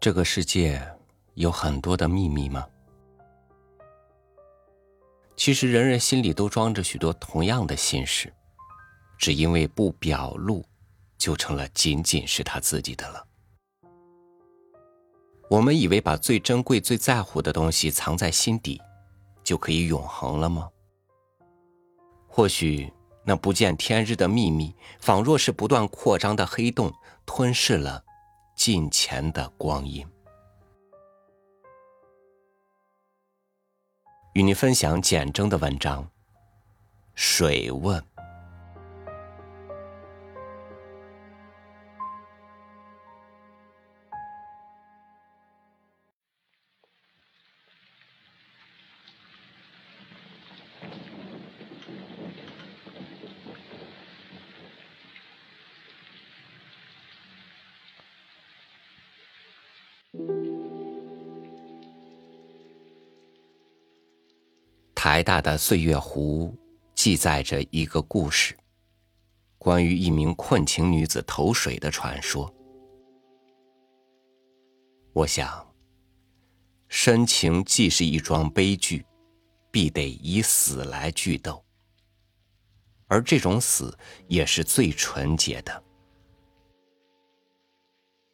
这个世界有很多的秘密吗？其实人人心里都装着许多同样的心事，只因为不表露，就成了仅仅是他自己的了。我们以为把最珍贵、最在乎的东西藏在心底，就可以永恒了吗？或许那不见天日的秘密，仿若是不断扩张的黑洞，吞噬了。近前的光阴，与你分享简征的文章。水问。台大的岁月湖记载着一个故事，关于一名困情女子投水的传说。我想，深情既是一桩悲剧，必得以死来剧斗，而这种死也是最纯洁的。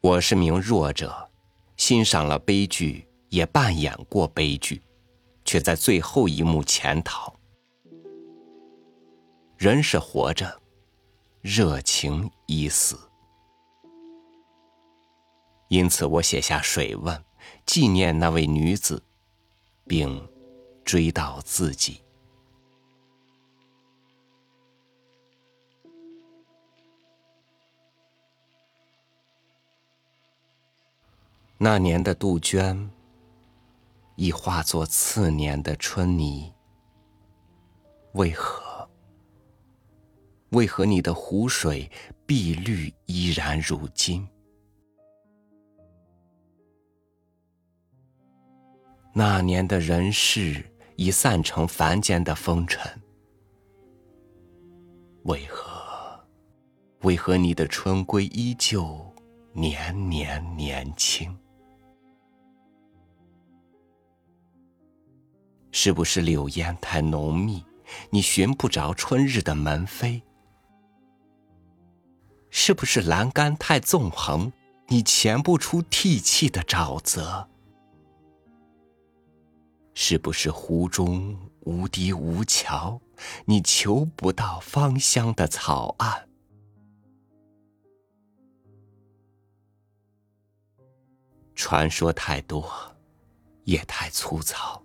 我是名弱者，欣赏了悲剧，也扮演过悲剧。却在最后一幕潜逃。人是活着，热情已死。因此，我写下水问，纪念那位女子，并追悼自己。那年的杜鹃。已化作次年的春泥。为何？为何你的湖水碧绿依然如今？那年的人世已散成凡间的风尘。为何？为何你的春归依旧年年年轻？是不是柳烟太浓密，你寻不着春日的门扉？是不是栏杆太纵横，你潜不出涕泣的沼泽？是不是湖中无堤无桥，你求不到芳香的草岸？传说太多，也太粗糙。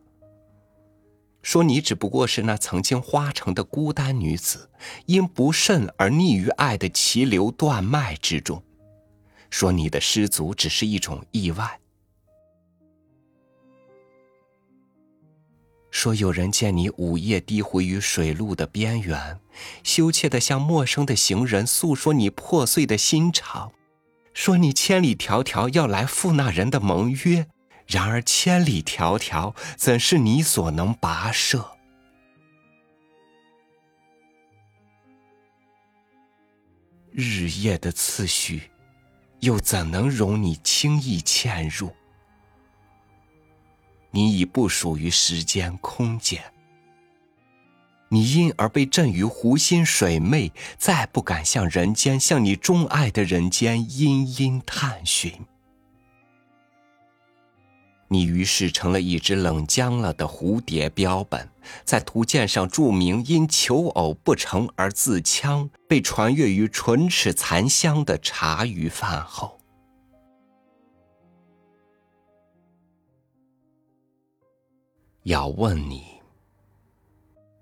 说你只不过是那曾经花城的孤单女子，因不慎而溺于爱的奇流断脉之中。说你的失足只是一种意外。说有人见你午夜低回于水路的边缘，羞怯的向陌生的行人诉说你破碎的心肠。说你千里迢迢要来赴那人的盟约。然而千里迢迢，怎是你所能跋涉？日夜的次序，又怎能容你轻易嵌入？你已不属于时间空间，你因而被震于湖心水湄，再不敢向人间，向你钟爱的人间，殷殷探寻。你于是成了一只冷僵了的蝴蝶标本，在图鉴上注明因求偶不成而自戕，被传阅于唇齿残香的茶余饭后。要问你，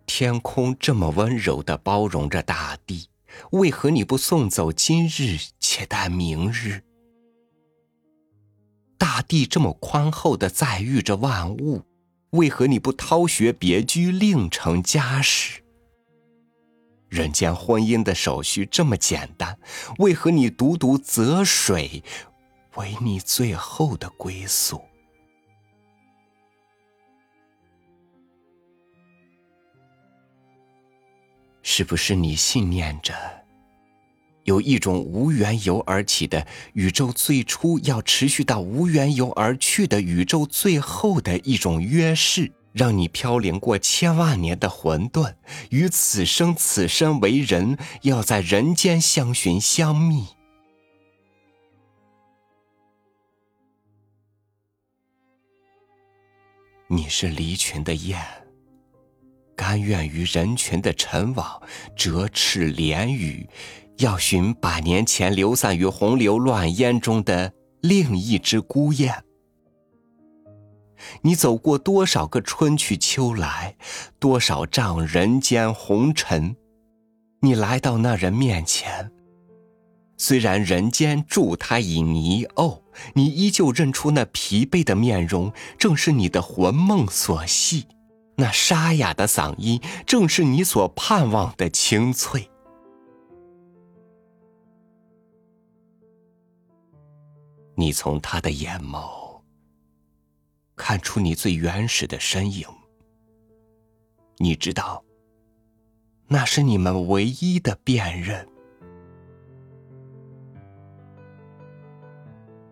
天空这么温柔的包容着大地，为何你不送走今日，且待明日？大地这么宽厚的载育着万物，为何你不掏穴别居，另成家室？人间婚姻的手续这么简单，为何你独独择水为你最后的归宿？是不是你信念着有一种无缘由而起的宇宙最初要持续到无缘由而去的宇宙最后的一种约誓，让你飘零过千万年的混沌，与此生此身为人，要在人间相寻相觅。你是离群的雁，甘愿于人群的尘网折翅连羽。要寻百年前流散于洪流乱烟中的另一只孤雁。你走过多少个春去秋来，多少丈人间红尘，你来到那人面前。虽然人间助他以泥沤，你依旧认出那疲惫的面容，正是你的魂梦所系；那沙哑的嗓音，正是你所盼望的清脆。你从他的眼眸看出你最原始的身影，你知道，那是你们唯一的辨认。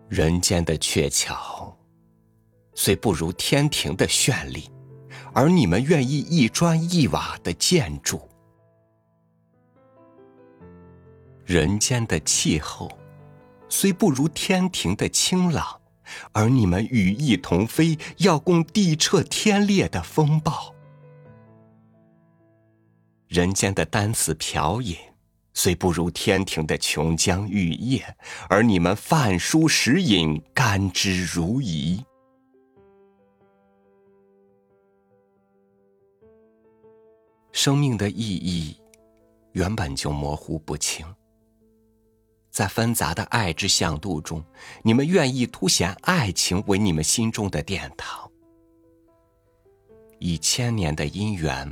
人间的鹊桥虽不如天庭的绚丽，而你们愿意一砖一瓦的建筑。人间的气候。虽不如天庭的清朗，而你们羽翼同飞，要共地彻天裂的风暴。人间的单词瓢饮，虽不如天庭的琼浆玉液，而你们饭书食饮，甘之如饴。生命的意义，原本就模糊不清。在纷杂的爱之向度中，你们愿意凸显爱情为你们心中的殿堂，以千年的姻缘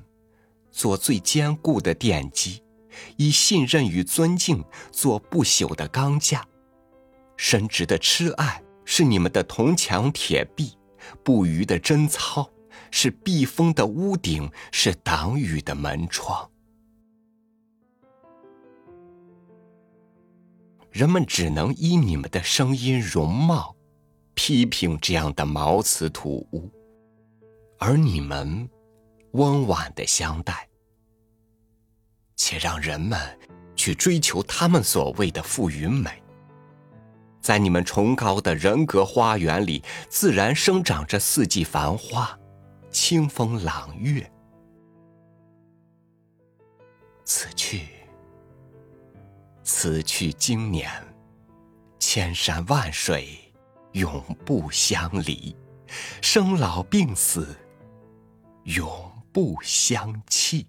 做最坚固的奠基，以信任与尊敬做不朽的钢架，深挚的痴爱是你们的铜墙铁壁，不渝的贞操是避风的屋顶，是挡雨的门窗。人们只能依你们的声音、容貌，批评这样的茅茨土屋，而你们温婉的相待，且让人们去追求他们所谓的富与美。在你们崇高的人格花园里，自然生长着四季繁花，清风朗月。此去。此去经年，千山万水，永不相离；生老病死，永不相弃。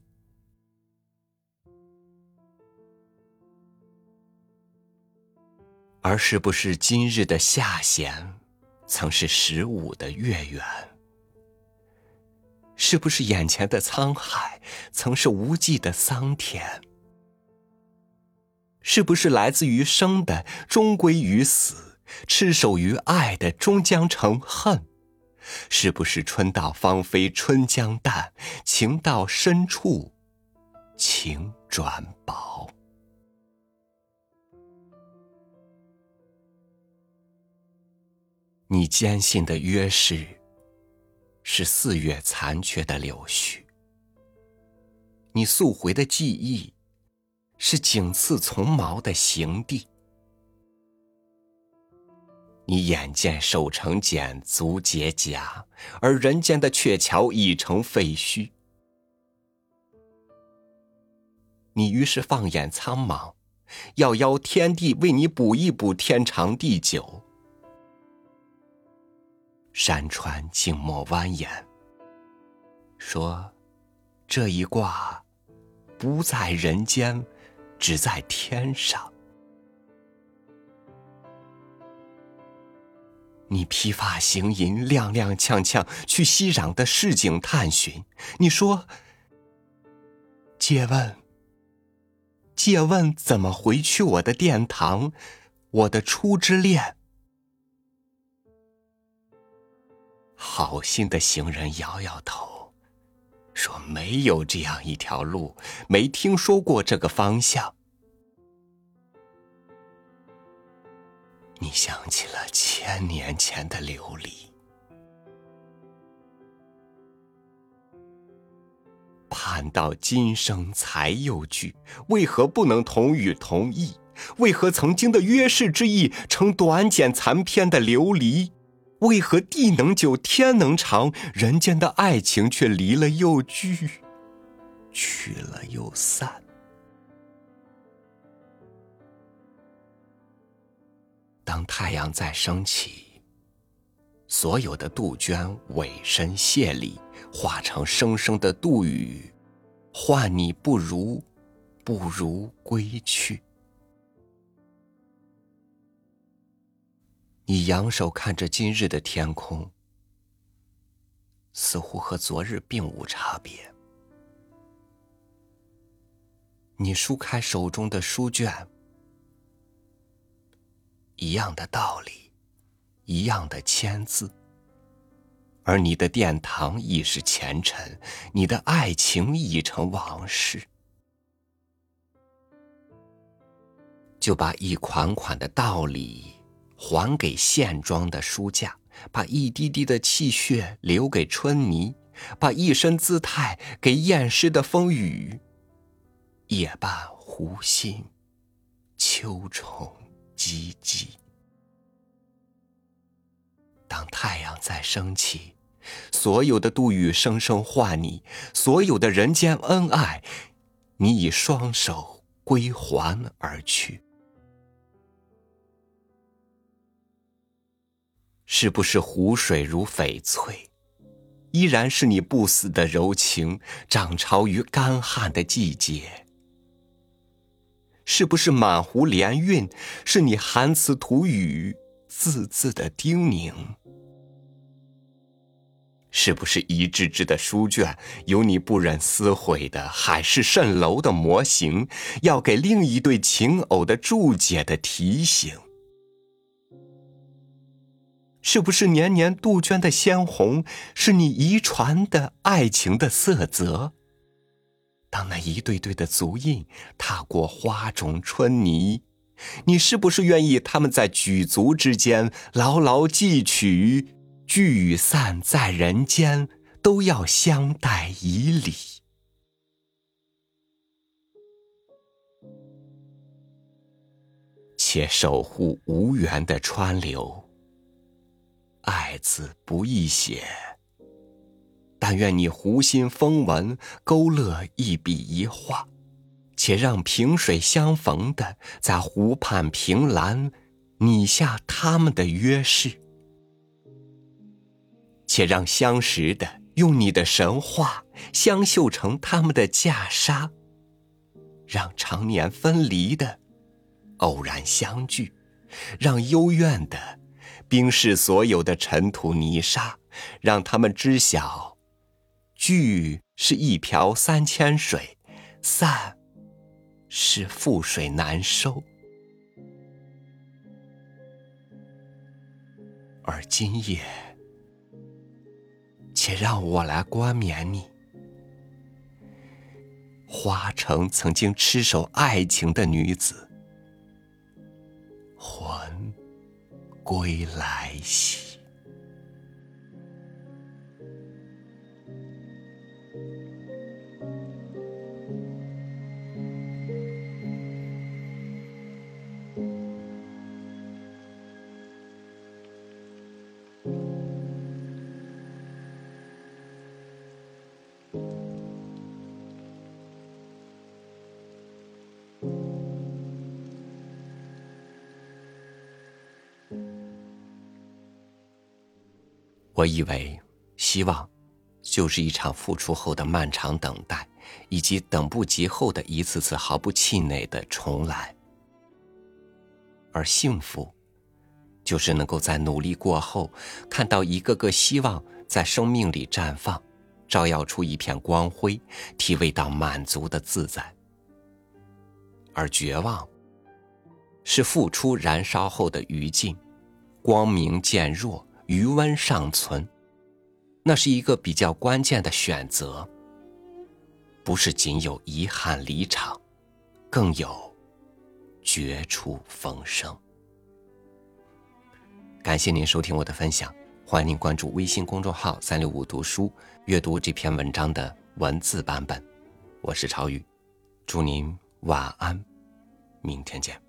而是不是今日的下弦，曾是十五的月圆？是不是眼前的沧海，曾是无际的桑田？是不是来自于生的终归于死，痴守于爱的终将成恨？是不是春到芳菲春将淡，情到深处情转薄？你坚信的约誓，是四月残缺的柳絮；你溯回的记忆。是仅次从毛的行地，你眼见手成茧，足结甲，而人间的鹊桥已成废墟。你于是放眼苍茫，要邀天地为你补一补天长地久。山川静默蜿蜒，说：“这一卦不在人间。”只在天上。你披发行吟，踉踉跄跄去熙攘的市井探寻。你说：“借问，借问怎么回去我的殿堂，我的初之恋？”好心的行人摇摇头。说没有这样一条路，没听说过这个方向。你想起了千年前的琉璃。盼到今生才又聚，为何不能同语同意？为何曾经的约誓之意成短简残篇的流离？为何地能久，天能长，人间的爱情却离了又聚，聚了又散？当太阳再升起，所有的杜鹃委身谢礼，化成声声的杜语，唤你不如，不如归去。你仰首看着今日的天空，似乎和昨日并无差别。你舒开手中的书卷，一样的道理，一样的签字，而你的殿堂已是前尘，你的爱情已成往事，就把一款款的道理。还给现装的书架，把一滴滴的气血留给春泥，把一身姿态给厌世的风雨。夜半湖心，秋虫唧唧。当太阳再升起，所有的杜宇声声唤你，所有的人间恩爱，你以双手归还而去。是不是湖水如翡翠，依然是你不死的柔情，涨潮于干旱的季节？是不是满湖连韵，是你含词吐语，字字的叮咛？是不是一支支的书卷，有你不忍撕毁的海市蜃楼的模型，要给另一对情偶的注解的提醒？是不是年年杜鹃的鲜红，是你遗传的爱情的色泽？当那一对对的足印踏过花种春泥，你是不是愿意他们在举足之间牢牢记取？聚散在人间，都要相待以礼，且守护无缘的川流。爱字不易写，但愿你湖心风纹勾勒一笔一画，且让萍水相逢的在湖畔凭栏拟下他们的约誓，且让相识的用你的神话相绣成他们的袈裟，让常年分离的偶然相聚，让幽怨的。冰释所有的尘土泥沙，让他们知晓，聚是一瓢三千水，散是覆水难收。而今夜，且让我来冠冕你，花城曾经痴守爱情的女子，魂。归来兮。我以为，希望，就是一场付出后的漫长等待，以及等不及后的一次次毫不气馁的重来。而幸福，就是能够在努力过后，看到一个个希望在生命里绽放，照耀出一片光辉，体味到满足的自在。而绝望，是付出燃烧后的余烬，光明渐弱。余温尚存，那是一个比较关键的选择。不是仅有遗憾离场，更有绝处逢生。感谢您收听我的分享，欢迎您关注微信公众号“三六五读书”，阅读这篇文章的文字版本。我是超宇，祝您晚安，明天见。